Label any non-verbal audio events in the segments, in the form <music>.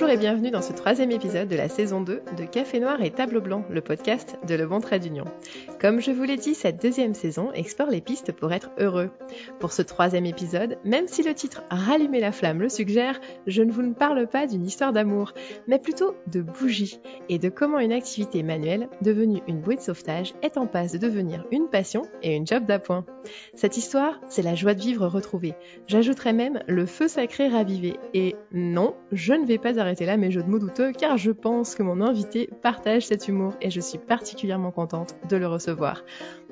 Bonjour et bienvenue dans ce troisième épisode de la saison 2 de Café Noir et Tableau Blanc, le podcast de Le Bon Trait d'Union. Comme je vous l'ai dit, cette deuxième saison explore les pistes pour être heureux. Pour ce troisième épisode, même si le titre Rallumer la flamme le suggère, je ne vous parle pas d'une histoire d'amour, mais plutôt de bougie et de comment une activité manuelle, devenue une bouée de sauvetage, est en passe de devenir une passion et une job d'appoint. Cette histoire, c'est la joie de vivre retrouvée. J'ajouterais même le feu sacré ravivé. Et non, je ne vais pas arrêter là mes jeux de mots douteux car je pense que mon invité partage cet humour et je suis particulièrement contente de le recevoir.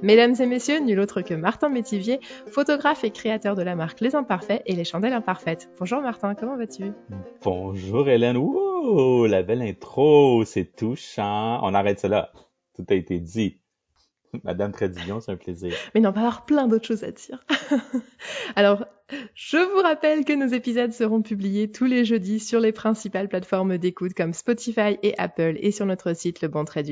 Mesdames et messieurs, nul autre que Martin Métivier, photographe et créateur de la marque Les Imparfaits et les Chandelles Imparfaites. Bonjour Martin, comment vas-tu? Bonjour Hélène, ouh, la belle intro, c'est touchant. On arrête cela, tout a été dit. <laughs> Madame Trédillon, c'est un plaisir. Mais non, on va avoir plein d'autres choses à dire. <laughs> Alors, je vous rappelle que nos épisodes seront publiés tous les jeudis sur les principales plateformes d'écoute comme Spotify et Apple et sur notre site Le Bon Trait.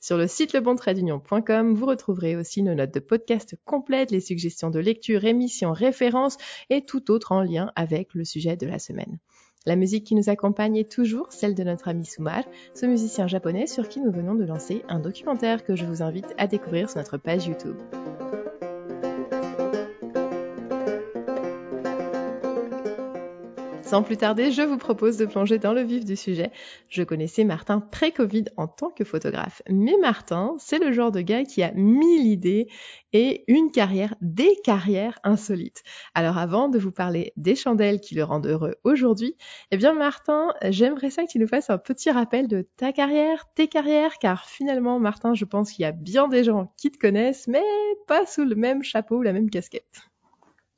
Sur le site lebontraitdunion.com, vous retrouverez aussi nos notes de podcast complètes, les suggestions de lecture, émissions, références et tout autre en lien avec le sujet de la semaine. La musique qui nous accompagne est toujours celle de notre ami Sumar, ce musicien japonais sur qui nous venons de lancer un documentaire que je vous invite à découvrir sur notre page YouTube. Sans plus tarder, je vous propose de plonger dans le vif du sujet. Je connaissais Martin pré-Covid en tant que photographe, mais Martin, c'est le genre de gars qui a mille idées et une carrière, des carrières insolites. Alors avant de vous parler des chandelles qui le rendent heureux aujourd'hui, eh bien Martin, j'aimerais ça que tu nous fasses un petit rappel de ta carrière, tes carrières, car finalement Martin, je pense qu'il y a bien des gens qui te connaissent, mais pas sous le même chapeau ou la même casquette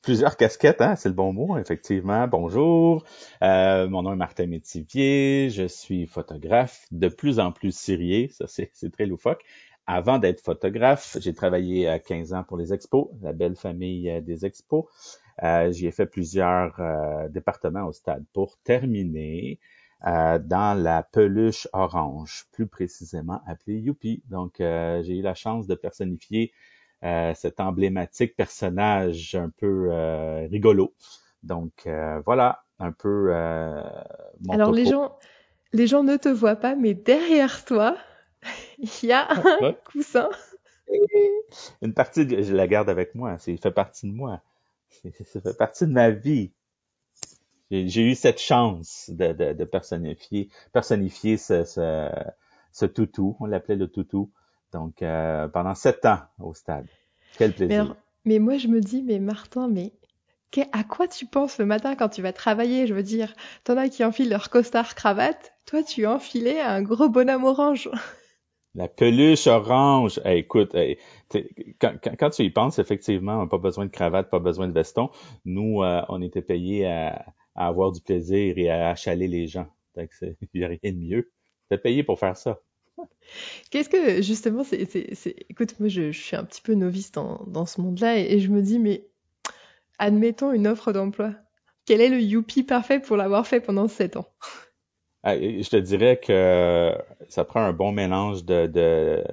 plusieurs casquettes, hein, c'est le bon mot, effectivement. Bonjour, euh, mon nom est Martin Métivier, je suis photographe de plus en plus sérieux, ça c'est très loufoque. Avant d'être photographe, j'ai travaillé à 15 ans pour les expos, la belle famille euh, des expos. Euh, J'y ai fait plusieurs euh, départements au stade. Pour terminer, euh, dans la peluche orange, plus précisément appelée Youpi. Donc, j'ai eu la chance de personnifier euh, cet emblématique personnage un peu euh, rigolo. Donc euh, voilà, un peu mon Alors les gens, les gens ne te voient pas, mais derrière toi, <laughs> il y a un coussin. Une partie, de, je la garde avec moi. Ça fait partie de moi. Ça fait partie de ma vie. J'ai eu cette chance de, de, de personnifier, personnifier ce, ce, ce toutou. On l'appelait le toutou. Donc, euh, pendant sept ans au stade. Quel plaisir. Mais, moi, je me dis, mais Martin, mais à quoi tu penses le matin quand tu vas travailler? Je veux dire, t'en as qui enfilent leur costard cravate. Toi, tu enfilais un gros bonhomme orange. <laughs> La peluche orange. écoute, quand, tu y penses, effectivement, on n'a pas besoin de cravate, pas besoin de veston. Nous, euh, on était payés à, avoir du plaisir et à achaler les gens. Il <laughs> n'y a rien de mieux. T'es payé pour faire ça. Qu'est-ce que, justement, c'est, écoute, moi, je, suis un petit peu novice dans, ce monde-là et, je me dis, mais admettons une offre d'emploi. Quel est le youpi parfait pour l'avoir fait pendant sept ans? Ah, je te dirais que ça prend un bon mélange de,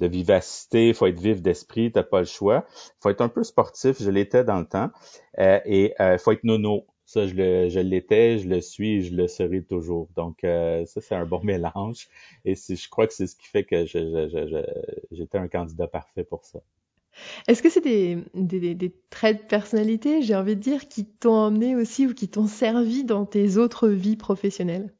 vivacité, il faut être vif d'esprit, t'as pas le choix. Faut être un peu sportif, je l'étais dans le temps, euh, et il euh, faut être nono. Ça, je, le, je l'étais, je le suis, je le serai toujours. Donc, euh, ça, c'est un bon <laughs> mélange. Et je crois que c'est ce qui fait que j'étais un candidat parfait pour ça. Est-ce que c'est des, des, des, traits de personnalité, j'ai envie de dire, qui t'ont emmené aussi ou qui t'ont servi dans tes autres vies professionnelles?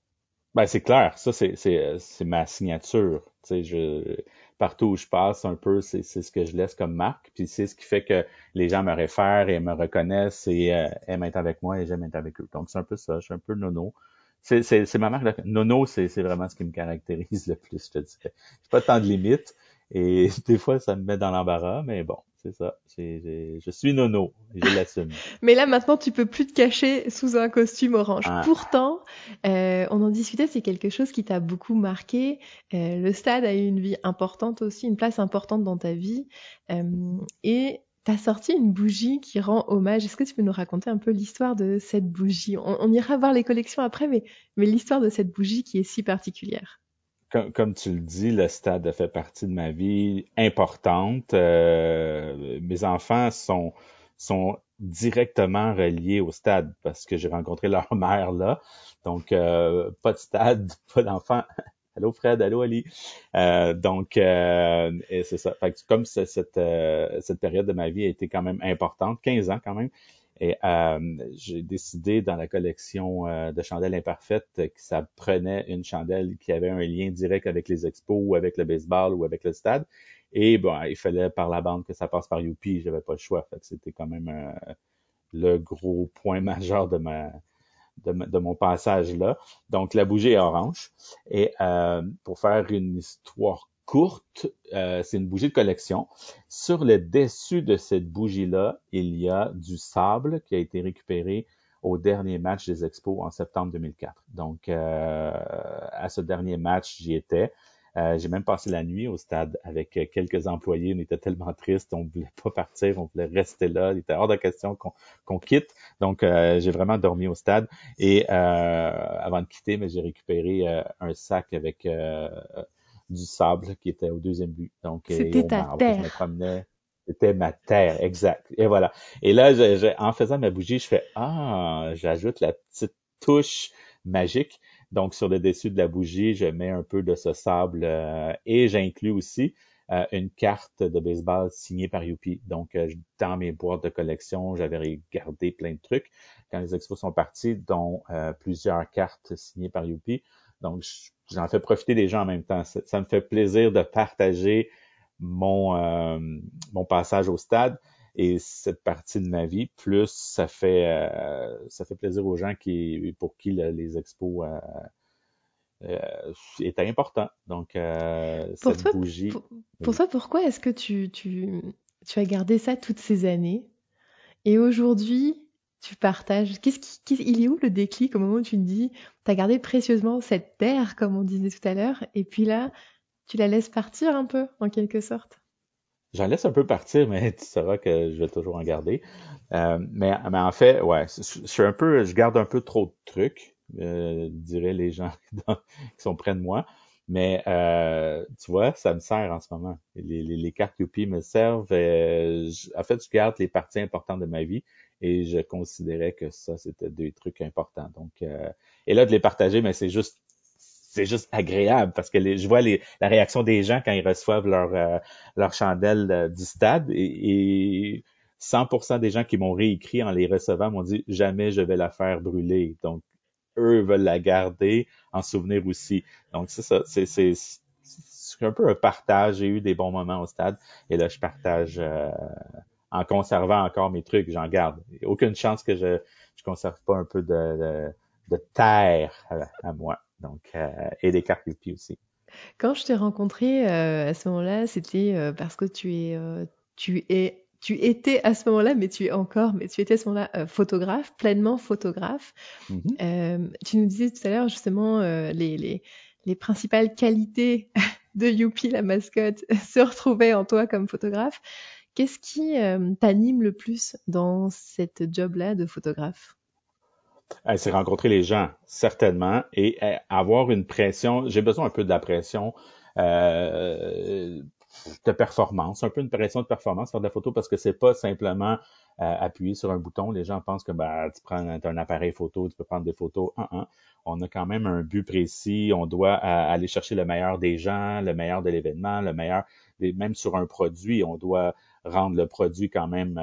Ben, c'est clair. Ça, c'est, c'est, c'est ma signature. Tu sais, je, partout où je passe un peu, c'est ce que je laisse comme marque. Puis c'est ce qui fait que les gens me réfèrent et me reconnaissent et euh, aiment être avec moi et j'aime être avec eux. Donc c'est un peu ça, je suis un peu nono. C'est ma marque. Nono, c'est vraiment ce qui me caractérise <laughs> le plus, je te dirais. J'ai pas tant de limites et <laughs> des fois ça me met dans l'embarras, mais bon, c'est ça. je suis nono, je l'assume. <laughs> Mais là, maintenant, tu peux plus te cacher sous un costume orange. Ah. Pourtant, euh, on en discutait, c'est quelque chose qui t'a beaucoup marqué. Euh, le stade a eu une vie importante aussi, une place importante dans ta vie. Euh, et T'as sorti une bougie qui rend hommage. Est-ce que tu peux nous raconter un peu l'histoire de cette bougie? On, ira voir les collections après, mais, mais l'histoire de cette bougie qui est si particulière comme, tu le dis, le stade a fait partie de ma vie importante. Euh, mes enfants sont sont directement reliés au stade parce que j'ai rencontré leur <laughs> mère là. Donc, pas de stade, <laughs> pas d'enfants. Allô Fred, allô Ali. Euh, donc, euh, c'est ça. Fait comme cette, euh, cette période de ma vie a été quand même importante, 15 ans quand même, et j'ai décidé dans la collection de chandelles imparfaites que ça prenait une chandelle qui avait un lien direct avec les expos ou avec le baseball ou avec le stade. Et bon, il fallait par la bande que ça passe par Youpi, j'avais pas le choix. Fait que c'était quand même le gros point <laughs> majeur de ma de, mon passage là. Donc la bougie est orange. Et euh, pour faire une histoire courte, euh, c'est une bougie de collection. Sur le dessus de cette bougie-là, il y a du sable qui a été récupéré au dernier match des Expos en septembre 2004. Donc, euh, à ce dernier match, j'y étais. Euh, j'ai même passé la nuit au stade avec quelques employés. On était tellement tristes, on voulait pas partir, on voulait rester là. Il était hors de question qu'on quitte. Donc, j'ai vraiment dormi au stade. Et avant de quitter, j'ai récupéré un sac avec du sable qui était au deuxième but. Donc, c'était ta terre. Je me promenais. C'était ma terre, exact. Et voilà. Et là, en faisant ma bougie, je fais ah, j'ajoute la petite touche magique. Donc, sur le dessus de la bougie, je mets un peu de ce sable euh, et j'inclus aussi euh, une carte de baseball signée par Youpi. Donc, euh, dans mes boîtes de collection, j'avais regardé plein de trucs quand les expos sont partis, dont plusieurs cartes signées par Youpi. Donc, j'en fais profiter les gens en même temps. Ça, me fait plaisir de partager mon, mon passage au stade et cette partie de ma vie. Plus ça fait euh, ça fait plaisir aux gens qui pour qui les expos euh, euh, étaient importants. Donc cette bougie. Pour, toi, pourquoi est-ce que tu, tu, tu as gardé ça toutes ces années? Et aujourd'hui tu partages Qu'est-ce qui, il est où le déclic au moment où tu te dis, tu as gardé précieusement cette terre, comme on disait tout à l'heure, et puis là, tu la laisses partir un peu, en quelque sorte? J'en laisse un peu partir, mais tu sauras que je vais toujours en garder. Euh, mais, mais en fait, ouais, je, un peu, je garde un peu trop de trucs, euh, diraient les gens <laughs> qui sont près de moi. Mais euh, tu vois, ça me sert en ce moment. Les, les, les cartes Youpi me servent. Euh, en fait, je garde les parties importantes de ma vie et je considérais que ça, c'était des trucs importants. Donc, euh, et là, de les partager, mais c'est juste c'est juste agréable parce que les, je vois les, la réaction des gens quand ils reçoivent leur, euh, leur chandelle euh, du stade et, et 100% des gens qui m'ont réécrit en les recevant m'ont dit jamais je vais la faire brûler. Donc eux veulent la garder en souvenir aussi. Donc c'est ça, c'est c'est un peu un partage. J'ai eu des bons moments au stade et là je partage euh, en conservant encore mes trucs, j'en garde. Aucune chance que je je conserve pas un peu de, de, terre à moi. Donc, euh, et des cartes Youpi aussi. Quand je t'ai rencontré euh, à ce moment-là, c'était euh, parce que tu es, tu es, tu étais à ce moment-là, mais tu es encore, mais tu étais à ce moment-là photographe, pleinement photographe. Mm-hmm. tu nous disais tout à l'heure justement les, les, les principales qualités <laughs> de Youpi, la mascotte, <laughs> se retrouvaient en toi comme photographe. Qu'est-ce qui t'anime le plus dans cette job-là de photographe? C'est rencontrer les gens, certainement, et euh, avoir une pression. J'ai besoin un peu de la pression euh, de performance, un peu une pression de performance faire de la photo parce que c'est pas simplement euh, appuyer sur un bouton. Les gens pensent que bah, tu prends un, appareil photo, tu peux prendre des photos. On a quand même un but précis. On doit aller chercher le meilleur des gens, le meilleur de l'événement, le meilleur, même sur un produit, on doit rendre le produit quand même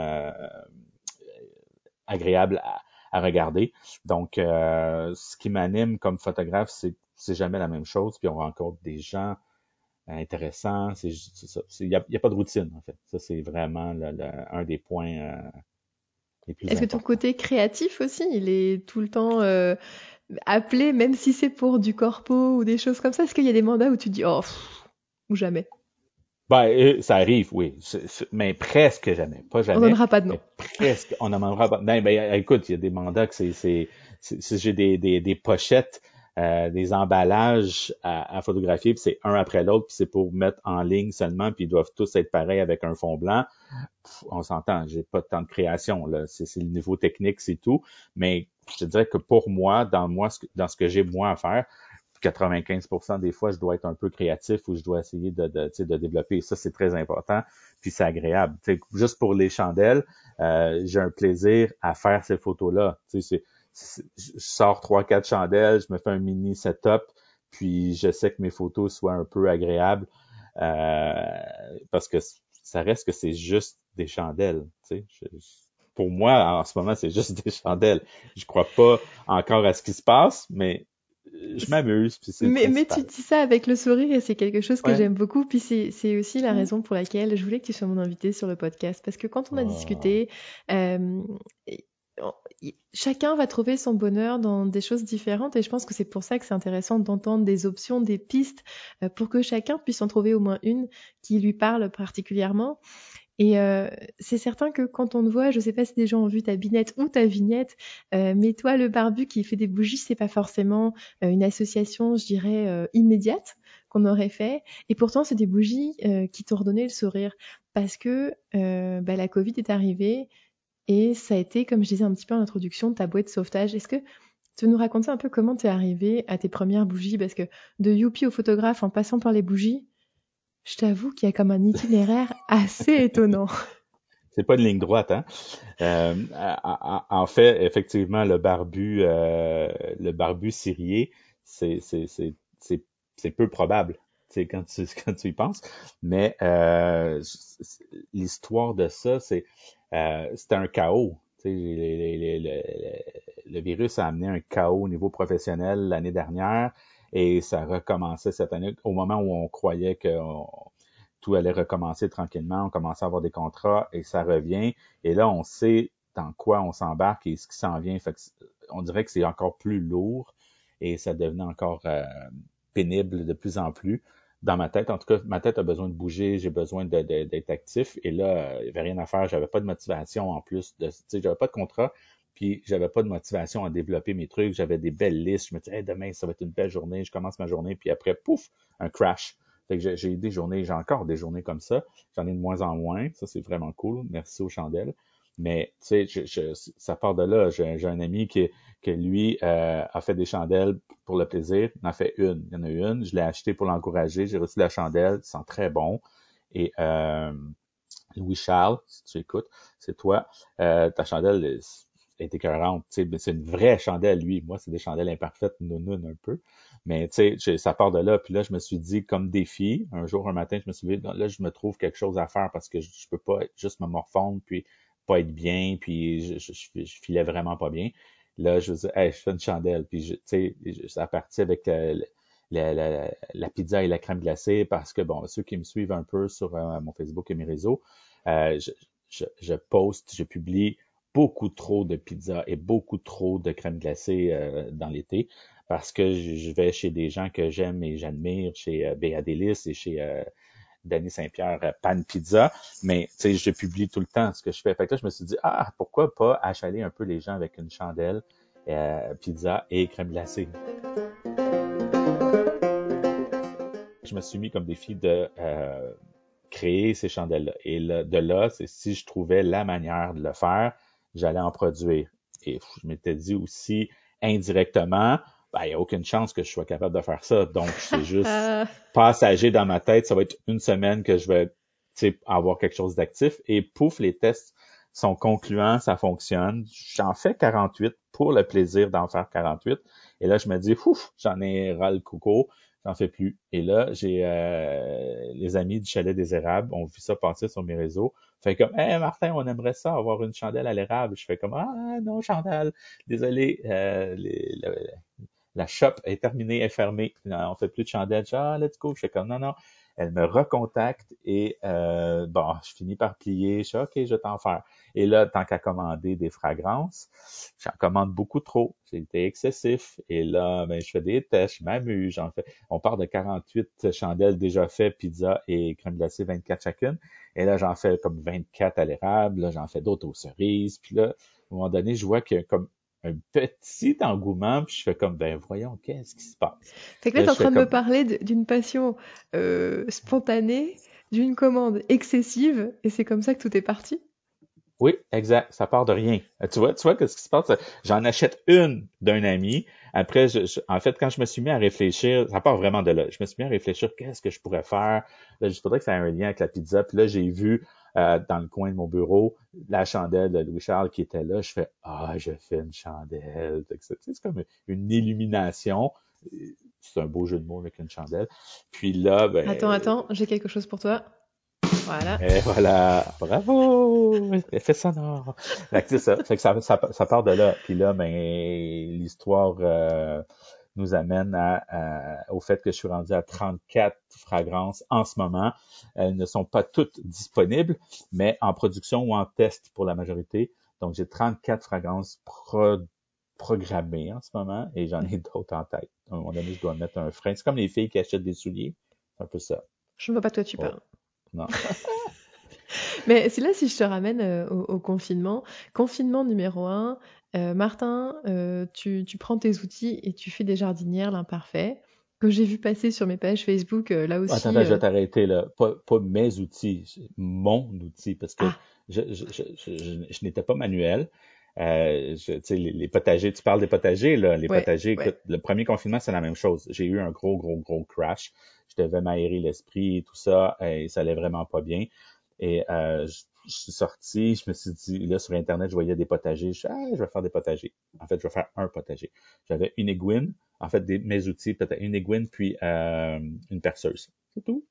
agréable à, à regarder. Donc, euh, ce qui m'anime comme photographe, c'est c'est jamais la même chose. Puis on rencontre des gens intéressants. C'est ça. Il n'y a, pas de routine, en fait. Ça, c'est vraiment le, un des points euh, les plus Est-ce que ton côté créatif aussi, il est tout le temps euh, appelé, même si c'est pour du corpo ou des choses comme ça Est-ce qu'il y a des mandats où tu dis, oh, ou jamais? Ben, euh, ça arrive, oui. mais presque jamais. Pas jamais. On n'en pas de nom. Presque. On n'en pas. Non, ben, écoute, il y a des mandats que c'est, c'est, c'est, j'ai des, des, des pochettes, euh, des emballages à, photographier, puis c'est un après l'autre, puis c'est pour mettre en ligne seulement, puis ils doivent tous être pareils avec un fond blanc. on s'entend, j'ai pas de temps de création, là. C'est, c'est le niveau technique, c'est tout. Mais je te dirais que pour moi, dans moi, dans ce que j'ai moi à faire, 95% des fois, je dois être un peu créatif ou je dois essayer de, de, de développer. Ça, c'est très important. Puis c'est agréable. juste pour les chandelles, euh, j'ai un plaisir à faire ces photos-là. Je sors trois, quatre chandelles, je me fais un mini setup, puis je sais que mes photos soient un peu agréables. Euh, parce que ça reste que c'est juste des chandelles. Je, pour moi, en ce moment, c'est juste <laughs> des chandelles. Je crois pas encore à ce qui se passe, mais je m'amuse. Mais, mais tu dis ça avec le sourire et c'est quelque chose que j'aime beaucoup. Puis c'est aussi la raison pour laquelle je voulais que tu sois mon invité sur le podcast. Parce que quand on a oh. discuté, euh, chacun va trouver son bonheur dans des choses différentes et je pense que c'est pour ça que c'est intéressant d'entendre des options, des pistes euh, pour que chacun puisse en trouver au moins une qui lui parle particulièrement. Et euh, c'est certain que quand on te voit, je sais pas si des gens ont vu ta binette ou ta vignette, euh, mais toi, le barbu qui fait des bougies, c'est pas forcément une association, je dirais, immédiate qu'on aurait fait. Et pourtant, c'est des bougies qui t'ont redonné le sourire parce que bah, la Covid est arrivée et ça a été, comme je disais un petit peu en introduction, ta boîte de sauvetage. Est-ce que tu veux nous raconter un peu comment tu es arrivé à tes premières bougies? Parce que de Youpi au photographe en passant par les bougies, je t'avoue qu'il y a comme un itinéraire <laughs> assez étonnant. C'est pas une ligne droite, hein. Euh, en fait, effectivement, le barbu, euh, le barbu c'est peu probable. C'est quand tu <laughs> quand tu y penses, mais euh, l'histoire de ça, c'est euh, c'était un chaos. le virus a amené un chaos au niveau professionnel l'année dernière et ça recommençait cette année au moment où on croyait que tout allait recommencer tranquillement, on commençait à avoir des contrats et ça revient. Et là, on sait dans quoi on s'embarque et ce qui s'en vient. Fait on dirait que c'est encore plus lourd et ça devenait encore euh, pénible de plus en plus. Dans ma tête, en tout cas, ma tête a besoin de bouger, j'ai besoin d'être actif. Et là, il n'y avait rien à faire, j'avais pas de motivation en plus de, tu sais, j'avais pas de contrat. Puis j'avais pas de motivation à développer mes trucs. J'avais des belles listes. Je me disais, demain, ça va être une belle journée. Je commence ma journée. Puis après, pouf, un crash. Fait que j'ai des journées, j'ai encore des journées comme ça. J'en ai de moins en moins. Ça, c'est vraiment cool. Merci aux chandelles. Mais tu sais, ça part de là. J'ai un ami qui, qui lui, euh, a fait des chandelles pour le plaisir. Il en a fait une. Il y en a une. Je l'ai acheté pour l'encourager. J'ai reçu la chandelle. Ça sent très bon. Et euh, Louis Charles, si tu écoutes, c'est toi. Euh, ta chandelle, est écœurante. C'est une vraie chandelle, lui. Moi, c'est des chandelles imparfaites, nounoun un peu. Mais tu sais, ça part de là. Puis là, je me suis dit, comme défi, un jour, un matin, je me suis dit, là, je me trouve quelque chose à faire parce que je, je peux pas juste me morfondre, puis être bien, puis je, je, je filais vraiment pas bien. Là, je me dis, hey, je fais une chandelle. Puis, tu sais, ça parti avec la, pizza et la crème glacée parce que, bon, ceux qui me suivent un peu sur euh, mon Facebook et mes réseaux, euh, je, je, je poste, je publie beaucoup trop de pizza et beaucoup trop de crème glacée euh, dans l'été parce que je vais chez des gens que j'aime et j'admire, chez euh, et chez Danny Saint-Pierre euh, Pan Pizza, mais tu sais, je publie tout le temps ce que je fais. Fait que là, je me suis dit, ah, pourquoi pas achaler un peu les gens avec une chandelle, pizza et crème glacée. Je me suis mis comme défi de créer ces chandelles-là. Et de là, c'est si je trouvais la manière de le faire, j'allais en produire. Et je m'étais dit aussi indirectement, ben, il n'y a aucune chance que je sois capable de faire ça. Donc, c'est <laughs> juste passager dans ma tête. Ça va être une semaine que je vais avoir quelque chose d'actif. Et pouf, les tests sont concluants, ça fonctionne. J'en fais 48 pour le plaisir d'en faire 48. Et là, je me dis, ouf, j'en ai ras le coco j'en fais plus. Et là, j'ai euh, les amis du chalet des érables ont vu ça passer sur mes réseaux. Fait comme, hé Martin, on aimerait ça avoir une chandelle à l'érable. Je fais comme, ah non, chandelle, désolé, euh, la shop est terminée, est fermée. On fait plus de chandelle. ah, let's go. Je fais comme, non, non. Elle me recontacte et euh, bon, je finis par plier. Je fais OK, je vais t'en faire. Et là, tant qu'à commander des fragrances, j'en commande beaucoup trop. C'était excessif. Et là, ben, je fais des tests, je m'amuse. J'en fais. On part de 48 chandelles déjà faites, pizza et crème glacée 24 chacune. Et là, j'en fais comme 24 à l'érable. Là, j'en fais d'autres aux cerises. Puis là, à un moment donné, je vois qu'il y a comme un petit engouement, puis je fais comme, ben voyons, qu'est-ce qui se passe? Fait que là, tu es en train de me parler d'une passion euh, spontanée, d'une commande excessive, et c'est comme ça que tout est parti? Oui, exact. Ça part de rien. Euh, tu vois, tu vois, qu'est-ce qui se passe? J'en achète une d'un ami. après, je, en fait, quand je me suis mis à réfléchir, ça part vraiment de là. Je me suis mis à réfléchir, qu'est-ce que je pourrais faire? Là, il faudrait que ça ait un lien avec la pizza. Puis là, j'ai vu euh, dans le coin de mon bureau la chandelle de Louis-Charles qui était là. Je fais, ah, je fais une chandelle. C'est comme une illumination. C'est un beau jeu de mots avec une chandelle. Puis là, ben... Attends, attends, j'ai quelque chose pour toi. Voilà. Et voilà. Bravo! Effet sonore. Fait que ça. Fait que ça, ça, ça, part de là. Puis là, ben, l'histoire euh, nous amène à, au fait que je suis rendu à 34 fragrances en ce moment. Elles ne sont pas toutes disponibles, mais en production ou en test pour la majorité. Donc, j'ai 34 fragrances programmées en ce moment et j'en ai d'autres en tête. À un moment donné, je dois mettre un frein. C'est comme les filles qui achètent des souliers. C'est un peu ça. Je ne vois pas de quoi tu Oh. parles. Non. <laughs> <laughs> Mais c'est là si je te ramène euh, au, au confinement. Confinement numéro un. Euh, Martin, euh, tu, tu prends tes outils et tu fais des jardinières l'imparfait que j'ai vu passer sur mes pages Facebook là aussi. Attends, attends, je vais t'arrêter là. Pas, pas mes outils, mon outil, parce que Ah. je, je, je, je, je- je n'étais pas manuel. Euh, je- tu sais, les, les potagers, tu parles des potagers, là. Les Ouais, potagers, ouais. écoute, le premier confinement, c'est la même chose. J'ai eu un gros, gros, gros crash. Je devais m'aérer l'esprit et tout ça, et ça allait vraiment pas bien. Et euh, je, suis sorti, je me suis dit, là, sur Internet, je voyais des potagers. Je suis ah, je vais faire des potagers. En fait, je vais faire un potager. J'avais une aiguine, en fait, des, mes outils, peut-être une aiguine, puis euh, une perceuse. C'est tout.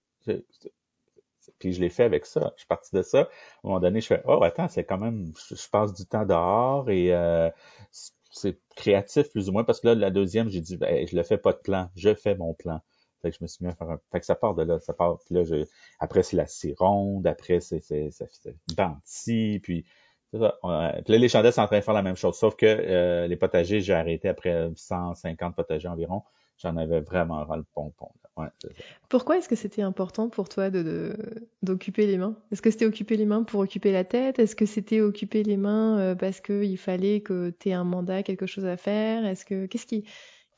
Puis je l'ai fait avec ça. Je suis parti de ça. À un moment donné, je fais Oh, attends, c'est quand même, je, je passe du temps dehors et euh, c'est- c'est créatif plus ou moins parce que là, la deuxième, j'ai dit ben, je le fais pas de plan, je fais mon plan. Fait que je me suis mis à faire un. Fait que ça part de là. Ça part. Puis là, je... après, c'est la cironde, après, c'est c'est c'est Banti, puis ça. Puis là, les chandelles sont en train de faire la même chose. Sauf que euh, les potagers, j'ai arrêté après 150 potagers environ. J'en avais vraiment ras le pompon. Ouais, ça. Pourquoi est-ce que c'était important pour toi de, de- d'occuper les mains? Est-ce que c'était occuper les mains pour occuper la tête? Est-ce que c'était occuper les mains euh, parce qu'il fallait que tu aies un mandat, quelque chose à faire? Est-ce que qu'est-ce qui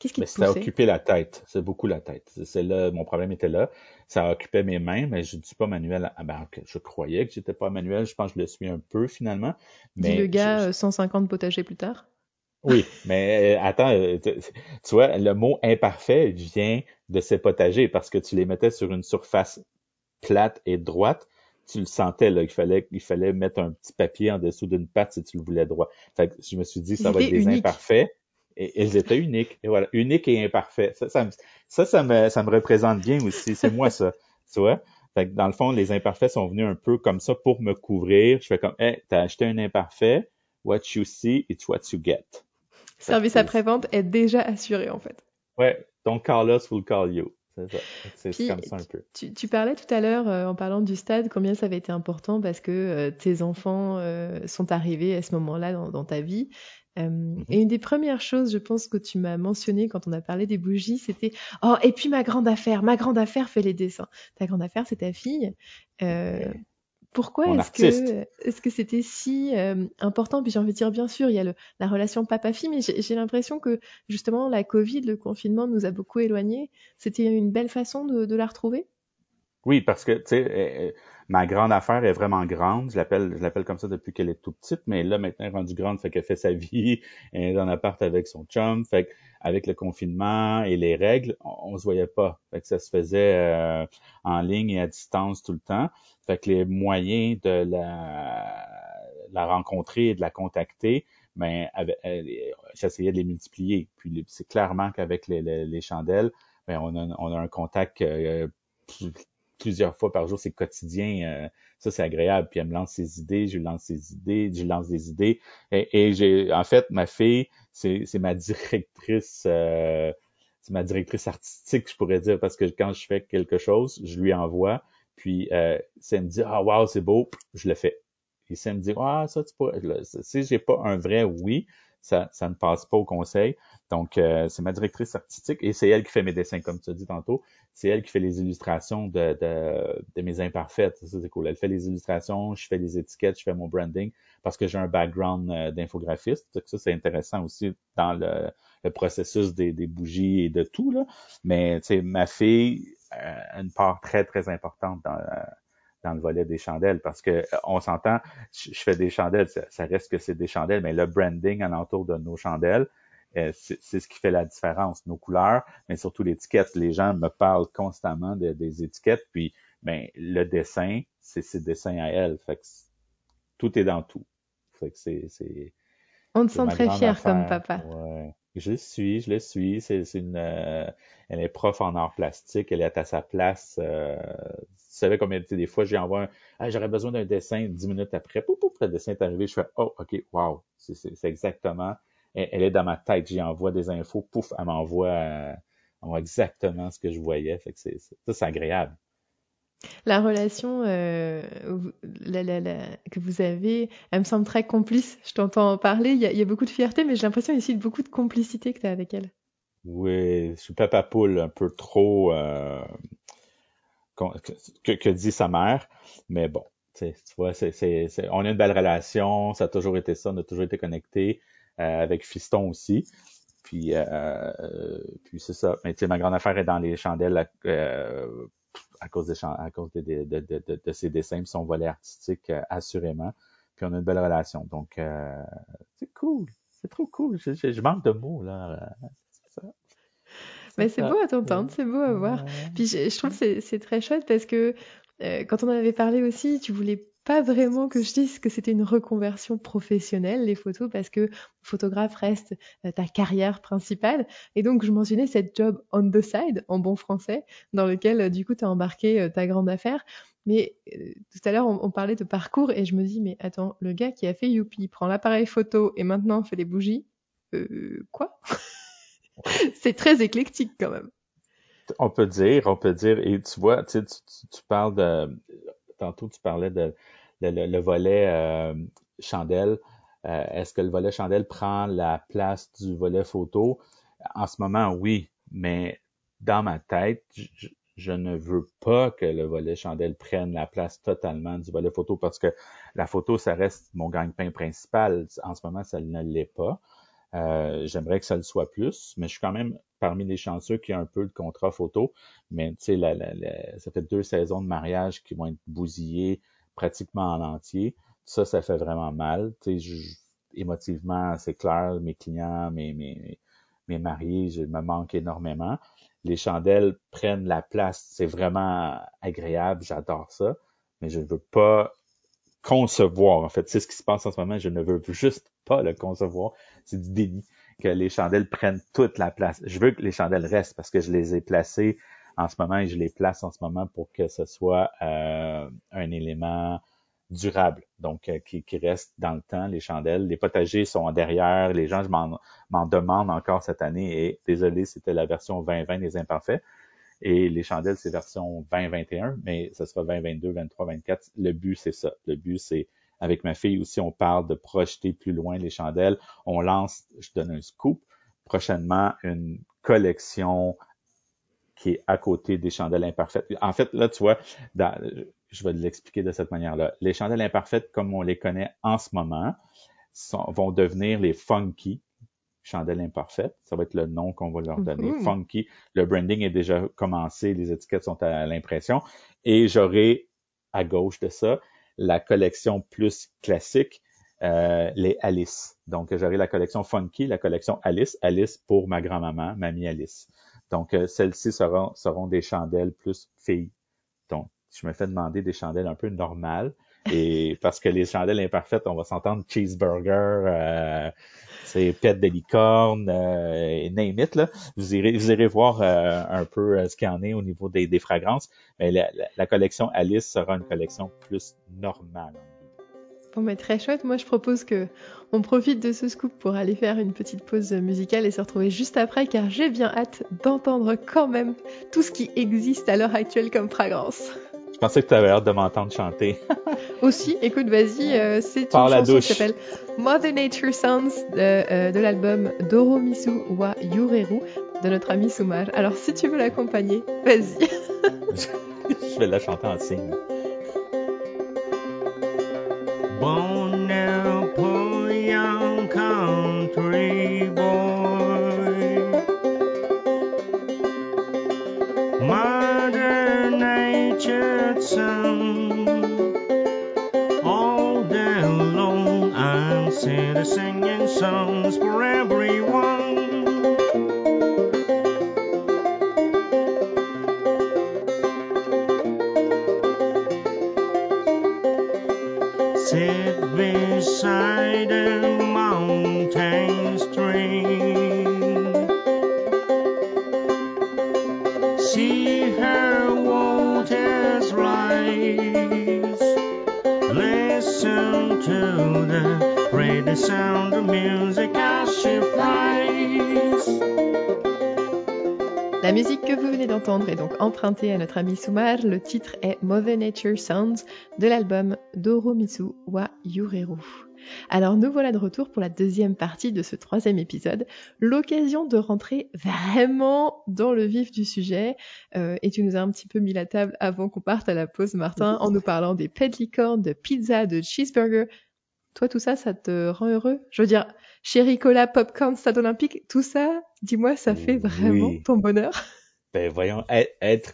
qu'est-ce qui Mais te poussait? occuper la tête. C'est beaucoup la tête. C'est- là, mon problème était là. Ça occupait mes mains, mais je ne suis pas manuel. Ah ben, que je croyais que j'étais pas manuel. Je pense que je le suis un peu finalement. Dis Mais le gars je- je- euh, 150 potagers plus tard. oui, mais euh, attends, euh, tu tu vois, le mot imparfait vient de ces potagers parce que tu les mettais sur une surface plate et droite. Tu le sentais là, qu'il fallait, il fallait mettre un petit papier en dessous d'une patte si tu le voulais droit. Fait que je me suis dit, ça va être des imparfaits. Et ils étaient uniques. Et voilà, uniques et imparfaits. Ça, ça, me- ça, ça me, ça me représente bien aussi. C'est moi ça. <laughs> Tu vois? Fait que dans le fond, les imparfaits sont venus un peu comme ça pour me couvrir. Je fais comme, hey, t'as acheté un imparfait. What you see, it's what you get. Service après-vente est déjà assuré en fait. Ouais, don't call us, we'll call you. C'est ça. C'est Puis, comme ça un peu. Tu, tu parlais tout à l'heure, euh, en parlant du stade, combien ça avait été important parce que euh, tes enfants euh, sont arrivés à ce moment-là dans, dans ta vie. Euh, Mhm. Et une des premières choses, je pense, que tu m'as mentionné quand on a parlé des bougies, c'était Oh, et puis ma grande affaire, ma grande affaire fait les dessins. Ta grande affaire, c'est ta fille. Euh, pourquoi est-ce que est-ce que c'était si euh, important? Puis j'ai envie de dire, bien sûr, il y a le, la relation papa-fille, mais j'ai j'ai l'impression que justement la Covid, le confinement nous a beaucoup éloignés. C'était une belle façon de, de la retrouver? Oui, parce que, tu sais, euh, euh, ma grande affaire est vraiment grande. Je l'appelle, je l'appelle comme ça depuis qu'elle est tout petite, mais là, maintenant, elle est rendue grande, fait qu'elle fait sa vie, <laughs> elle est appart avec son chum, fait avec le confinement et les règles, on, se voyait pas. Fait que ça se faisait euh, en ligne et à distance tout le temps. Fait que les moyens de la, rencontrer et de la contacter, ben, j'essayais de les multiplier. Puis c'est clairement qu'avec les, les, les chandelles, ben, on, a, on a un contact euh, plusieurs fois par jour, c'est quotidien. euh, ça, c'est agréable. Puis elle me lance ses idées, je lui lance ses idées, je lui lance des idées. Et, et j'ai, en fait, ma fille, c'est, c'est ma directrice, euh, c'est ma directrice artistique, je pourrais dire, parce que quand je fais quelque chose, je lui envoie. Puis euh, elle me dit ah wow c'est beau, je le fais. Et elle me dit ah ça tu pourrais, si j'ai pas un vrai oui, ça, ça ne passe pas au conseil. Donc euh, c'est ma directrice artistique et c'est elle qui fait mes dessins comme tu as dit tantôt. C'est elle qui fait les illustrations de, de, de mes imparfaites. Ça c'est cool. Elle fait les illustrations, je fais les étiquettes, je fais mon branding parce que j'ai un background euh, d'infographiste. Ça c'est intéressant aussi dans le, le processus des, des bougies et de tout là. Mais tu sais ma fille a une part très très importante dans euh, dans le volet des chandelles parce que euh, on s'entend, je, fais des chandelles, ça, ça reste que c'est des chandelles, mais le branding alentour de nos chandelles euh, c'est ce qui fait la différence, nos couleurs, mais surtout l'étiquette. Les gens me parlent constamment des étiquettes, puis ben le dessin, c'est ses dessins à elle. Fait que tout est dans tout. Fait que c'est on te sent très fier comme papa. Ouais. Je le suis, je le suis. C'est une, euh, elle est prof en art plastique, elle est à sa place. Euh, tu savais combien des fois j'y envoie un, j'aurais besoin d'un dessin dix minutes après, pouf, pouf, le dessin est arrivé, je fais oh ok, wow, c'est exactement. Elle, est dans ma tête, j'y envoie des infos, pouf, elle m'envoie, euh, exactement ce que je voyais. Fait que c'est ça, c'est agréable. La relation euh, que vous avez, elle me semble très complice. Je t'entends en parler, il y, a, beaucoup de fierté, mais j'ai l'impression aussi de beaucoup de complicité que tu as avec elle. Oui, je suis papa poule un peu trop euh, que, dit sa mère, mais bon, tu vois, on a une belle relation, ça a toujours été ça, on a toujours été connectés euh, avec Fiston aussi. Puis, puis c'est ça. Mais ma grande affaire est dans les chandelles à cause, des, à cause de, de, de, de, ses dessins, son volet artistique, euh, assurément. Puis on a une belle relation. Donc, euh, c'est cool. C'est trop cool. Je, je, manque de mots, là. C'est ça. Mais c'est beau à t'entendre, c'est beau à voir. Puis je, je trouve que c'est très chouette parce que euh, quand on en avait parlé aussi, tu voulais pas vraiment que je dise que c'était une reconversion professionnelle, les photos, parce que photographe reste euh, ta carrière principale. Et donc, je mentionnais cette job on the side, en bon français, dans lequel, euh, du coup, tu as embarqué euh, ta grande affaire. Mais tout à l'heure, on, parlait de parcours et je me dis, mais attends, le gars qui a fait Youpi prend l'appareil photo et maintenant fait les bougies, euh, quoi? <laughs> C'est très éclectique quand même. On peut dire, on peut dire, et tu vois, tu, tu, tu parles de, tantôt tu parlais de, le, volet euh, chandelle. Euh, est-ce que le volet chandelle prend la place du volet photo? En ce moment, oui, mais dans ma tête, je, ne veux pas que le volet chandelle prenne la place totalement du volet photo parce que la photo, ça reste mon gagne-pain principal. En ce moment, ça ne l'est pas. Euh, j'aimerais que ça le soit plus, mais je suis quand même parmi les chanceux qui ont un peu de contrat photo. Mais tu sais, la, ça fait deux saisons de mariage qui vont être bousillées pratiquement en entier. Ça, ça fait vraiment mal. Tu sais, émotivement, c'est clair, mes clients, mes, mes, mes mariés, je me manque énormément. Les chandelles prennent la place. C'est vraiment agréable. J'adore ça. Mais je ne veux pas concevoir. En fait, c'est ce qui se passe en ce moment. Je ne veux juste pas le concevoir. C'est du déni que les chandelles prennent toute la place. Je veux que les chandelles restent parce que je les ai placées en ce moment et je les place en ce moment pour que ce soit euh, un élément durable, donc euh, qui, qui, reste dans le temps, les chandelles. Les potagers sont derrière, les gens m'en demandent encore cette année et désolé, c'était la version 2020 des imparfaits. Et les chandelles, c'est version 2021, mais ce sera 2022, 23, 24. Le but, c'est ça. Le but, c'est avec ma fille aussi, on parle de projeter plus loin les chandelles. On lance, je donne un scoop, prochainement une collection qui est à côté des chandelles imparfaites. En fait, là, tu vois, je vais l'expliquer de cette manière-là. Les chandelles imparfaites, comme on les connaît en ce moment, vont devenir les funky chandelles imparfaites. Ça va être le nom qu'on va leur donner. Mm-hmm. Funky. Le branding est déjà commencé. Les étiquettes sont à l'impression. Et j'aurai à gauche de ça la collection plus classique, euh, les Alice. Donc, j'aurai la collection Funky, la collection Alice, Alice pour ma grand-maman, mamie Alice. Donc, euh, celles-ci seront, seront des chandelles plus filles. Donc, je me fais demander des chandelles un peu normales. Et parce que les chandelles imparfaites, on va s'entendre cheeseburger, euh, c'est pète de licorne, euh, name it, là. Vous irez, vous irez voir euh, un peu euh, ce qu'il y en est au niveau des, des fragrances. Mais la, la, collection Alice sera une collection plus normale. Bon, mais très chouette. Moi, je propose que on profite de ce scoop pour aller faire une petite pause musicale et se retrouver juste après, car j'ai bien hâte d'entendre quand même tout ce qui existe à l'heure actuelle comme fragrance. Je pensais que tu avais hâte de m'entendre chanter. <laughs> Aussi, écoute, vas-y, euh, c'est une chanson qui s'appelle Mother Nature Sounds de, euh, de l'album Doromisu wa Yureru de notre ami Sumar. Alors, si tu veux l'accompagner, vas-y. <laughs> Je vais la chanter en signe. Empruntée à notre ami Sumar. Le titre est Mother Nature Sounds de l'album Doromitsu wa Yureru. Alors nous voilà de retour pour la deuxième partie de ce troisième épisode, l'occasion de rentrer vraiment dans le vif du sujet. Euh, et tu nous as un petit peu mis la table avant qu'on parte à la pause, Martin, <laughs> en nous parlant des pets de licorne, de pizza, de cheeseburger. Toi, tout ça, ça te rend heureux? Je veux dire, Chéri Cola, Popcorn, Stade Olympique, tout ça, dis-moi, ça fait vraiment Oui. ton bonheur? Ben voyons, e- être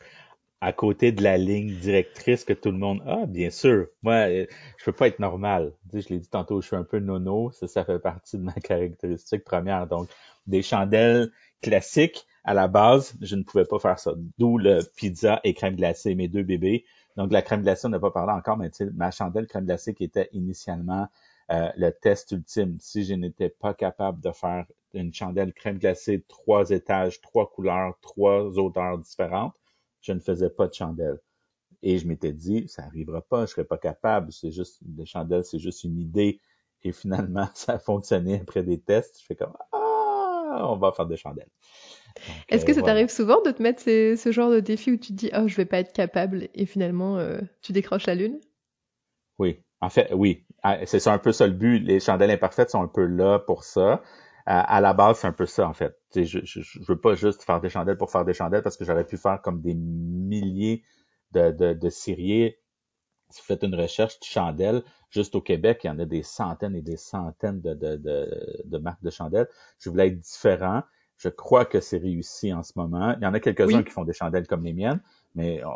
à côté de la ligne directrice que tout le monde a, bien sûr. Moi, euh, je peux pas être normal. Je l'ai dit tantôt, je suis un peu nono, ça, ça fait partie de ma <laughs> caractéristique première. Donc, des chandelles classiques à la base, je ne pouvais pas faire ça. D'où le pizza et crème glacée, mes deux bébés. Donc, la crème glacée, on n'a pas parlé encore, mais ma chandelle crème glacée qui était initialement euh, le test ultime. Si je n'étais pas capable de faire une chandelle crème glacée, trois étages, trois couleurs, trois odeurs différentes, je ne faisais pas de chandelle. Et je m'étais dit, ça arrivera pas, je serais pas capable, c'est juste, des chandelles, c'est juste une idée. Et finalement, <laughs> ça a fonctionné après des tests. Je fais comme, ah, on va faire des chandelles. Est-ce que euh, ça voilà. t'arrive souvent de te mettre ces- ce genre de défi où tu te dis oh je vais pas être capable et finalement euh, tu décroches la lune? Oui, en fait, oui. Ah, C'est ça un peu ça le but. Les chandelles imparfaites sont un peu là pour ça. À, à la base, c'est un peu ça, en fait. Je, je, je veux pas juste faire des chandelles pour faire des chandelles parce que j'aurais pu faire comme des milliers de, de, de ciriers. Si vous faites une recherche de chandelles, juste au Québec, il y en a des centaines et des centaines de, de, de, de marques de chandelles. Je voulais être différent. Je crois que c'est réussi en ce moment. Il y en a quelques-uns Oui. qui font des chandelles comme les miennes, mais euh,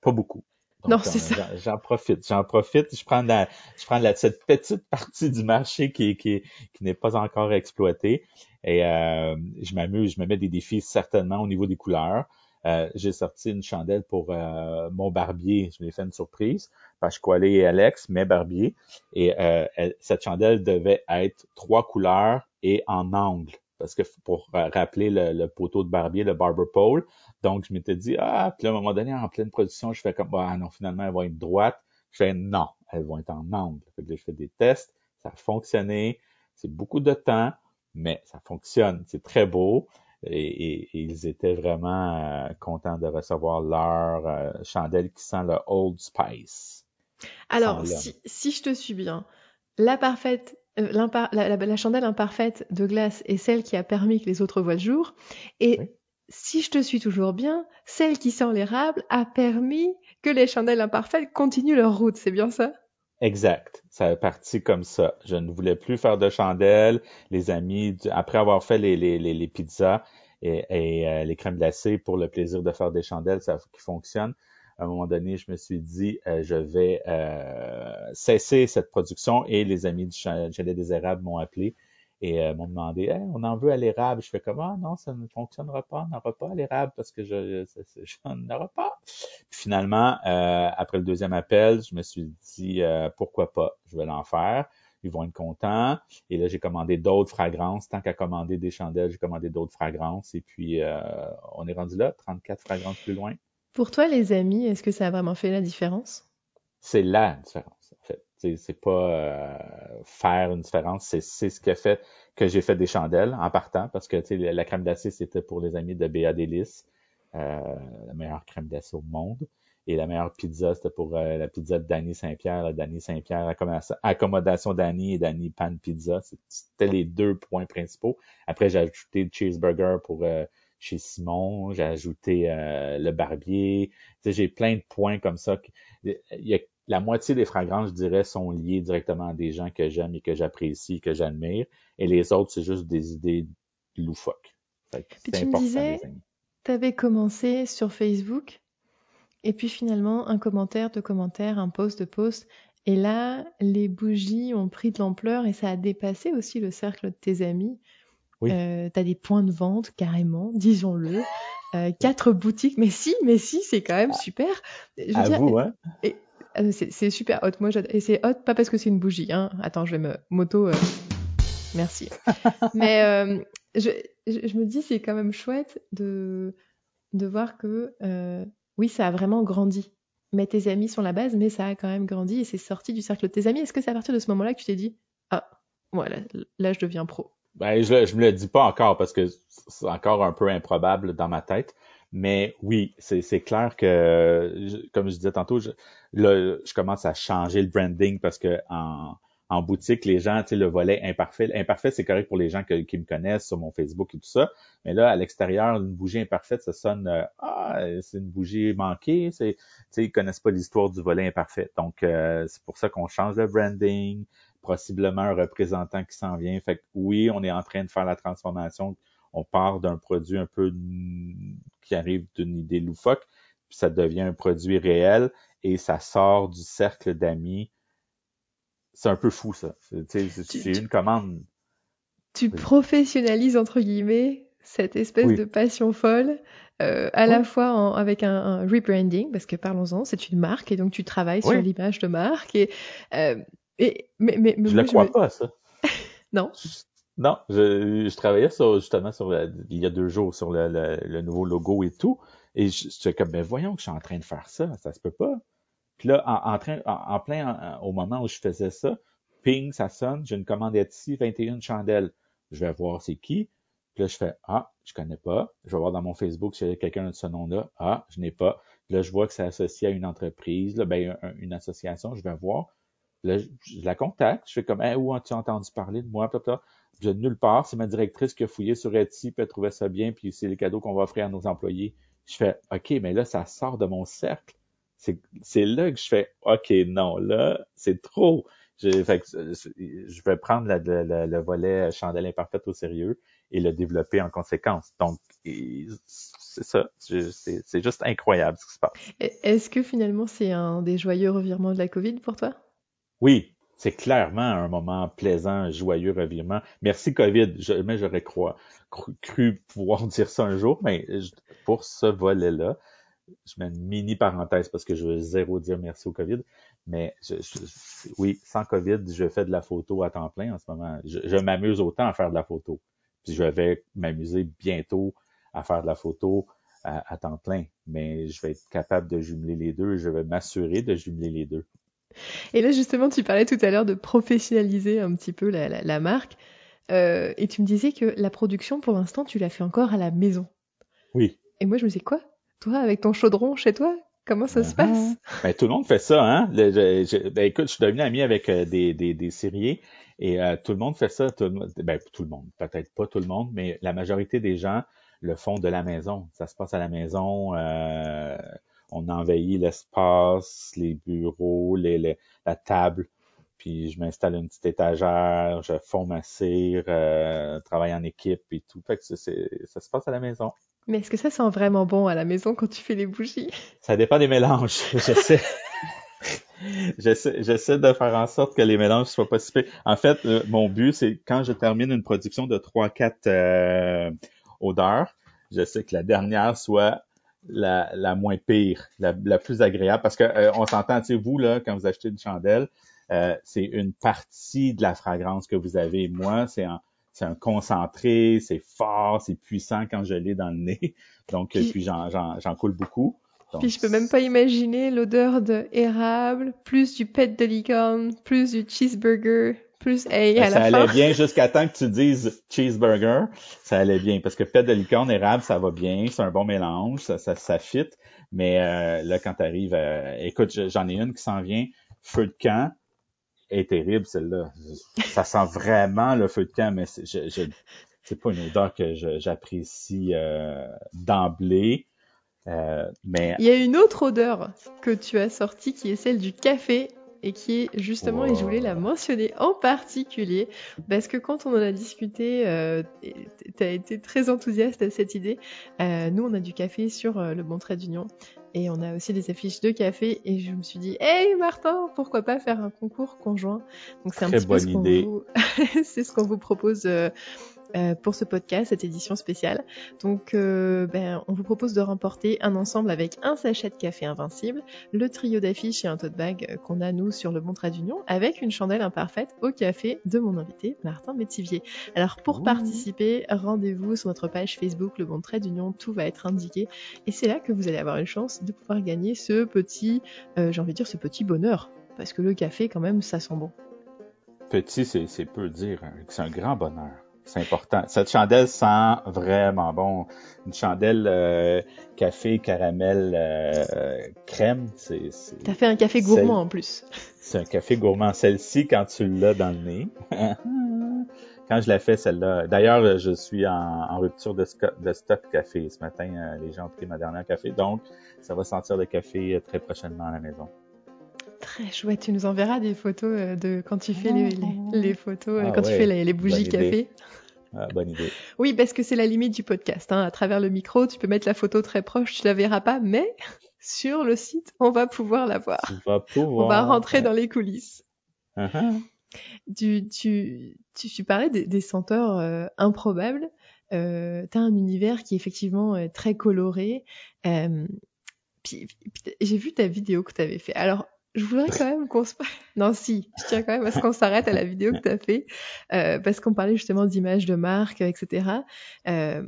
pas beaucoup. Non, on- c'est ça. j'en- profite, j'en profite. Je prends la, je prends la, cette petite partie du marché qui, qui, qui n'est pas encore exploitée et euh, je m'amuse. Je me mets des défis certainement au niveau des couleurs. Euh, j'ai sorti une chandelle pour euh, mon barbier. Je lui ai fait une surprise. Pasquale et Alex, mes barbiers. Et euh, elle- cette chandelle devait être trois couleurs et en angle. Parce que pour rappeler le, le poteau de barbier, le barber pole. Donc, je m'étais dit, ah, puis là, à un moment donné, en pleine production, je fais comme, ah non, finalement, elles vont être droites. Je fais, non, elles vont être en angle. Fait que là, je fais des tests. Ça a fonctionné. C'est beaucoup de temps, mais ça fonctionne. C'est très beau. Et, et- et ils étaient vraiment euh, contents de recevoir leur euh, chandelle qui sent le Old Spice. Alors si, si je te suis bien, la parfaite la, la- la chandelle imparfaite de glace est celle qui a permis que les autres voient le jour et Oui. si je te suis toujours bien, celle qui sent l'érable a permis que les chandelles imparfaites continuent leur route, c'est bien ça? Exact. Ça est parti comme ça. Je ne voulais plus faire de chandelles. Les amis, après avoir fait les, les, les, les pizzas et, et, euh, les crèmes glacées pour le plaisir de faire des chandelles, ça qui fonctionne. À un moment donné, je me suis dit, euh, je vais euh, cesser cette production et les amis du cha- chalet des érables m'ont appelé et euh, m'ont demandé, on en veut à l'érable. Je fais comme, ah non, ça ne fonctionnera pas, on n'aura pas à l'érable parce que je, n'en <laughs> aura pas. Puis finalement, euh, après le deuxième appel, je me suis dit euh, pourquoi pas, je vais l'en faire. Ils vont être contents. Et là, j'ai commandé d'autres fragrances. Tant qu'à commander des chandelles, j'ai commandé d'autres fragrances. Et puis, euh, on est rendu là, 34 fragrances plus loin. Pour toi, les amis, est-ce que ça a vraiment fait la différence? C'est la différence, en fait. C'est, pas euh, faire une différence, c'est, ce qui a fait que j'ai fait des chandelles en partant, parce que la crème glacée, c'était pour les amis de Béa Délice, euh, la meilleure crème glacée au monde. Et la meilleure pizza, c'était pour euh, la pizza de Danny Saint-Pierre. Danny Saint-Pierre, accommodation Danny et Danny Pan Pizza. C'était les deux points principaux. Après, j'ai ajouté le cheeseburger pour euh, chez Simon. J'ai ajouté euh, le barbier. Tu sais, j'ai plein de points comme ça. Il y a la moitié des fragrances, je dirais, sont liées directement à des gens que j'aime et que j'apprécie, que j'admire. Et les autres, c'est juste des idées loufoques. C'est tu me important, disais, les amis. T'avais commencé sur Facebook, et puis finalement, un commentaire de commentaire, un post de post, et là, les bougies ont pris de l'ampleur et ça a dépassé aussi le cercle de tes amis. Oui. Euh, T'as des points de vente, carrément, disons-le. Euh, quatre boutiques, mais si, mais si, c'est quand même super. Je À dire, vous, hein? euh, c'est c'est super hot. Moi, et c'est hot pas parce que c'est une bougie. Hein. Attends, je vais me moto. euh, Merci. <laughs> Mais je, je, je me dis, c'est quand même chouette de, de voir que oui, ça a vraiment grandi. Mais tes amis sont la base, mais ça a quand même grandi et c'est sorti du cercle de tes amis. Est-ce que c'est à partir de ce moment-là que tu t'es dit, ah, voilà, là, je deviens pro? Ben, je, je me le dis pas encore parce que c'est encore un peu improbable dans ma tête. Mais oui, c'est clair que, comme je disais tantôt, je, là, je commence à changer le branding parce que en, en boutique, les gens, tu sais, le volet imparfait, imparfait, c'est correct pour les gens qui me connaissent sur mon Facebook et tout ça. Mais là, à l'extérieur, une bougie imparfaite, ça sonne, euh, ah, c'est une bougie manquée. C'est, tu sais, ils connaissent pas l'histoire du volet imparfait. Donc, euh, c'est pour ça qu'on change le branding possiblement un représentant qui s'en vient. Fait que oui, on est en train de faire la transformation. On part d'un produit un peu qui arrive d'une idée loufoque, puis ça devient un produit réel et ça sort du cercle d'amis. C'est un peu fou, ça. C'est- une commande. Tu professionnalises, entre guillemets, cette espèce Oui. de passion folle, euh, à la fois en- avec un, un rebranding, parce que parlons-en, c'est une marque et donc tu travailles sur l'image de marque. Et, euh, et, mais, mais, mais Je moi, le crois me- pas, ça. <laughs> Non. Non, je, je travaillais sur, justement sur le- il y a deux jours sur le, le, le nouveau logo et tout. Et je j'étais comme, mais voyons que je suis en train de faire ça, ça se peut pas. Puis là, en, en train, en, en plein, en- au moment où je faisais ça, ping, ça sonne, j'ai une commande ici, 21 chandelles. Je vais voir c'est qui. Puis là, je fais, ah, je connais pas. Je vais voir dans mon Facebook s'il y a quelqu'un de ce nom-là. Ah, je n'ai pas. Puis là, je vois que c'est associé à une entreprise, là, ben, un- une association, je vais voir. Je, la contacte, je fais comme, hey, où as-tu entendu parler de moi? Je nulle part, c'est ma directrice qui a fouillé sur Etsy, puis elle trouvait ça bien, puis c'est les cadeaux qu'on va offrir à nos employés. Je fais, OK, mais là, ça sort de mon cercle. C'est là que je fais, OK, non, là, c'est trop. Je, euh, vais prendre le volet chandelle imparfaite au sérieux et le développer en conséquence. Donc, c'est ça. C'est juste incroyable ce qui se passe. Et- Est-ce que finalement c'est un des joyeux revirements de la Covid pour toi? Oui, c'est clairement un moment plaisant, joyeux revirement. Merci COVID. Jamais j'aurais cru, pouvoir <laughs> dire ça un jour, mais pour ce volet-là, je mets une mini parenthèse parce que je veux zéro dire merci au COVID. Mais je, oui, sans COVID, je fais de la photo à temps plein en ce moment. Je, je m'amuse autant à faire de la photo. Puis je vais m'amuser bientôt à faire de la photo à, à temps plein. Mais je vais être capable de jumeler les deux. Je vais m'assurer de jumeler les deux. Et là, justement, tu parlais tout à l'heure de professionnaliser un petit peu la, la- la marque. Euh, et tu me disais que la production, pour l'instant, tu l'as fait encore à la maison. Oui. Et moi, je me disais, quoi? Toi, avec ton chaudron chez toi? Comment ça se passe? Ben, tout le monde fait ça, hein? Le- je- je- ben, écoute, je suis devenu ami avec euh, des, des, des et euh, tout le monde fait ça. Tout ben, tout le monde, peut-être pas tout le monde, mais la majorité des gens le font de la maison. Ça se passe à la maison. On envahit l'espace, les bureaux, les, les- la table. Puis je m'installe une petite étagère, je fonds ma cire, euh, travaille en équipe et tout. Fait que c'est- ça se passe à la maison. Mais est-ce que ça sent vraiment bon à la maison quand tu fais les bougies? <laughs> Ça dépend des mélanges. <laughs> J'essaie. J'essaie, j'essaie de faire en sorte que les mélanges soient pas si. En fait, euh, mon but, c'est quand je termine une production de 3-4 euh, odeurs, j'essaie que la dernière soit la, la moins pire, la, la plus agréable. Parce que euh, on s'entend, tu sais, vous, là, quand vous achetez une chandelle, euh, c'est une partie de la fragrance que vous avez. Moi, c'est un, c'est un concentré, c'est fort, c'est puissant quand je l'ai dans le nez. Donc, Puis- puis j'en, j'en, j'en coule beaucoup. Donc, Puis je peux même pas imaginer l'odeur de érable, plus du pet de licorne, plus du cheeseburger, plus hey, Ben, à ça la allait fin. bien <laughs> jusqu'à temps que tu dises cheeseburger. Ça allait bien parce que pet de licorne, érable, ça va bien. C'est un bon mélange. Ça, ça, ça fit. Mais euh, là, quand tu arrives, écoute, je- j'en ai une qui s'en vient. Feu de camp est terrible, celle-là. Ça sent vraiment le feu de camp, mais c'est, je, je- c'est pas une odeur que je- j'apprécie euh, d'emblée. Euh, mais Il y a une autre odeur que tu as sortie qui est celle du café et qui est justement, et je voulais la mentionner en particulier, parce que quand on en a discuté, euh, tu as été très enthousiaste à cette idée. Euh, nous, on a du café sur euh, le Bon Trait d'Union et on a aussi des affiches de café et je me suis dit, hey Martin, pourquoi pas faire un concours conjoint? Donc c'est un Très petit peu bonne ce qu'on idée. vous, <laughs> c'est ce qu'on vous propose. Euh, pour ce podcast, cette édition spéciale. Donc, euh, ben, on vous propose de remporter un ensemble avec un sachet de café invincible, le trio d'affiches et un tote bag qu'on a nous sur le Bon Trait d'Union, avec une chandelle imparfaite au café de mon invité Martin Métivier. Alors, pour participer, rendez-vous sur notre page Facebook Le Bon Trait d'Union, tout va être indiqué, et c'est là que vous allez avoir une chance de pouvoir gagner ce petit, euh, j'ai envie de dire, ce petit bonheur, parce que le café, quand même, ça sent bon. Petit, c'est c'est peu dire, hein, c'est un grand bonheur. C'est important. Cette chandelle sent vraiment bon. Une chandelle euh, café, caramel, euh, crème, c'est c'est- T'as fait un café gourmand en plus. <laughs> c'est un café gourmand. Celle-ci, quand tu l'as dans le nez, <laughs> quand je la fais, celle-là. D'ailleurs, je suis en, en rupture de, de stock café ce matin. euh, Les gens ont pris ma dernière café, donc ça va sentir le café euh, très prochainement à la maison. Très chouette, tu nous enverras des photos euh, de quand tu fais les, les- les photos, euh, Ah quand tu fais les, les bougies café. Ah, bonne idée. Oui, parce que c'est la limite du podcast. Hein. À travers le micro, tu peux mettre la photo très proche, tu la verras pas, mais <laughs> sur le site, on va pouvoir la voir. Tu vas pouvoir. On va rentrer dans les coulisses. Uh-huh. Tu, tu, tu, tu parlais des, des senteurs euh, improbables. Euh, tu as un univers qui est effectivement euh, très coloré. Euh, puis, puis j'ai vu ta vidéo que tu avais fait. Alors, je voudrais quand même qu'on se... Non, si, je tiens quand même à ce qu'on s'arrête à la vidéo que tu as fait, euh, parce qu'on parlait justement d'images de marque, etc. Euh,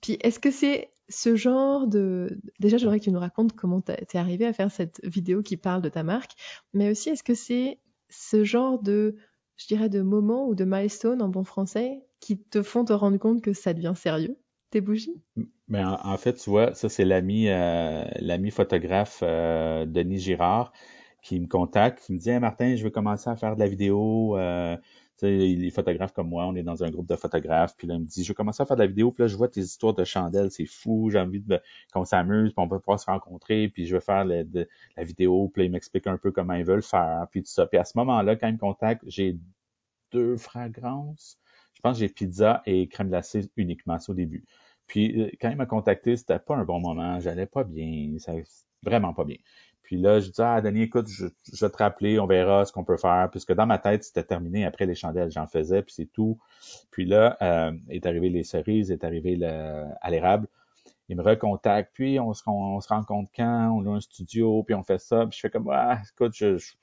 puis, est-ce que c'est ce genre de... Déjà, j'aimerais que tu nous racontes comment t'es arrivé à faire cette vidéo qui parle de ta marque, mais aussi, est-ce que c'est ce genre de, je dirais, de moments ou de milestones en bon français qui te font te rendre compte que ça devient sérieux, tes bougies? Mais en, en fait, tu vois, ça c'est l'ami euh, l'ami photographe euh, Denis Girard qui me contacte, qui me dit hey, Martin, je veux commencer à faire de la vidéo. Euh, les photographes comme moi, on est dans un groupe de photographes, puis là, il me dit, je veux commencer à faire de la vidéo, puis là, je vois tes histoires de chandelles, c'est fou, j'ai envie de qu'on s'amuse, puis on peut pouvoir se rencontrer, puis je veux faire de, la vidéo, puis là, il m'explique un peu comment ils veulent faire, puis tout ça. Puis à ce moment-là, quand il me contacte, j'ai deux fragrances. Je pense que j'ai pizza et crème glacée uniquement, c'est au début. Puis euh, quand il m'a contacté, c'était pas un bon moment, j'allais pas bien, ça, vraiment pas bien. Puis là, je dis ah Denis, écoute, je, vais te rappeler, on verra ce qu'on peut faire, puisque dans ma tête c'était terminé après les chandelles, j'en faisais puis c'est tout. Puis là euh, est arrivé les cerises, est arrivé le, à l'érable. Il me recontacte, puis on se, on rencontre quand, on a un studio, puis on fait ça. Puis je fais comme ah écoute, je, je-